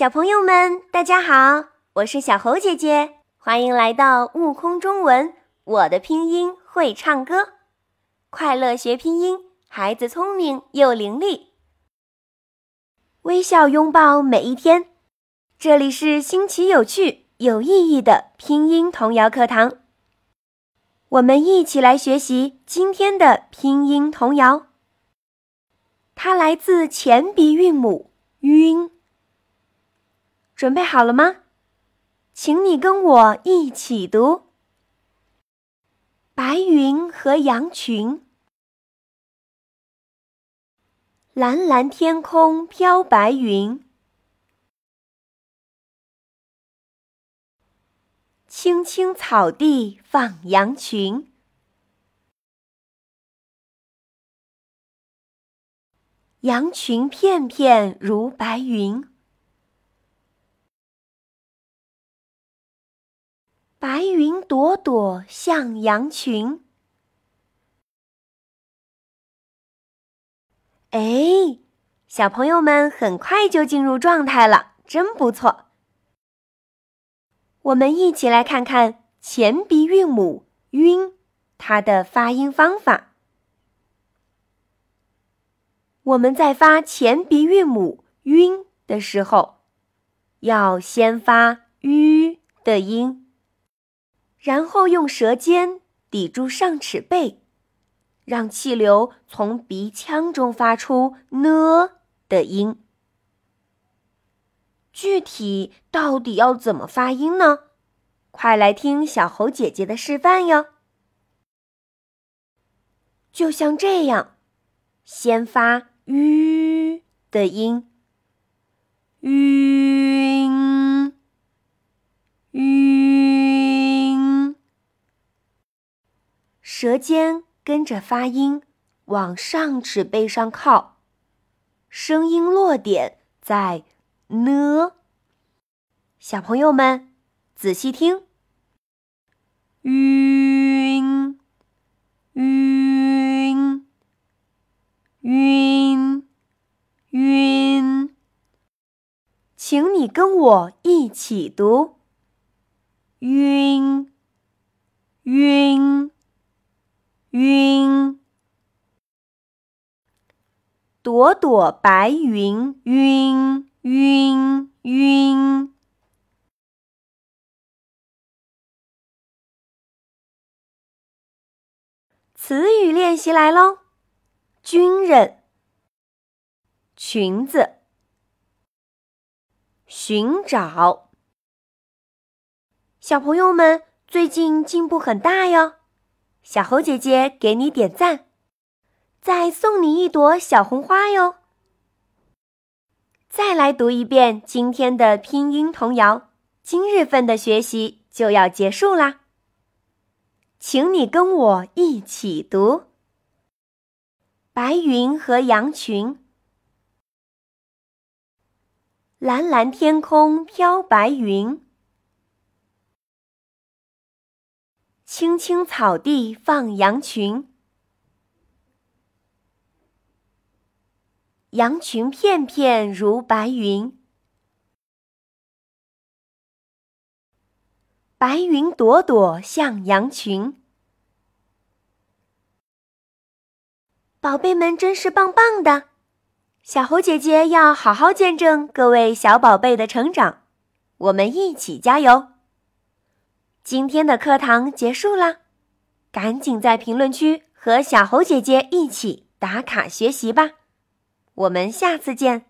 小朋友们，大家好，我是小猴姐姐，欢迎来到悟空中文。我的拼音会唱歌，快乐学拼音，孩子聪明又伶俐，微笑拥抱每一天。这里是新奇有趣、有意义的拼音童谣课堂，我们一起来学习今天的拼音童谣。它来自前鼻韵母“晕”，准备好了吗？请你跟我一起读：白云和羊群，蓝蓝天空飘白云，青青草地放羊群。羊群片片如白云，白云朵朵像羊群。哎，小朋友们很快就进入状态了，真不错。我们一起来看看前鼻韵母“晕”它的发音方法。我们在发前鼻韵母“晕”的时候，要先发“吁”的音，然后用舌尖抵住上齿背，让气流从鼻腔中发出“呢”的音。具体到底要怎么发音呢？快来听小猴姐姐的示范哟！就像这样，先发。吁的音，吁，舌尖跟着发音往上齿背上靠，声音落点在呢。小朋友们仔细听，晕，晕，晕。请你跟我一起读：晕，晕，晕。朵朵白云，晕，晕，晕。词语练习来喽：军人，裙子。寻找，小朋友们最近进步很大哟！小猴姐姐给你点赞，再送你一朵小红花哟！再来读一遍今天的拼音童谣，今日份的学习就要结束啦。请你跟我一起读：白云和羊群。蓝蓝天空飘白云，青青草地放羊群，羊群片片如白云，白云朵朵像羊群。宝贝们真是棒棒的！小猴姐姐要好好见证各位小宝贝的成长，我们一起加油。今天的课堂结束啦，赶紧在评论区和小猴姐姐一起打卡学习吧，我们下次见。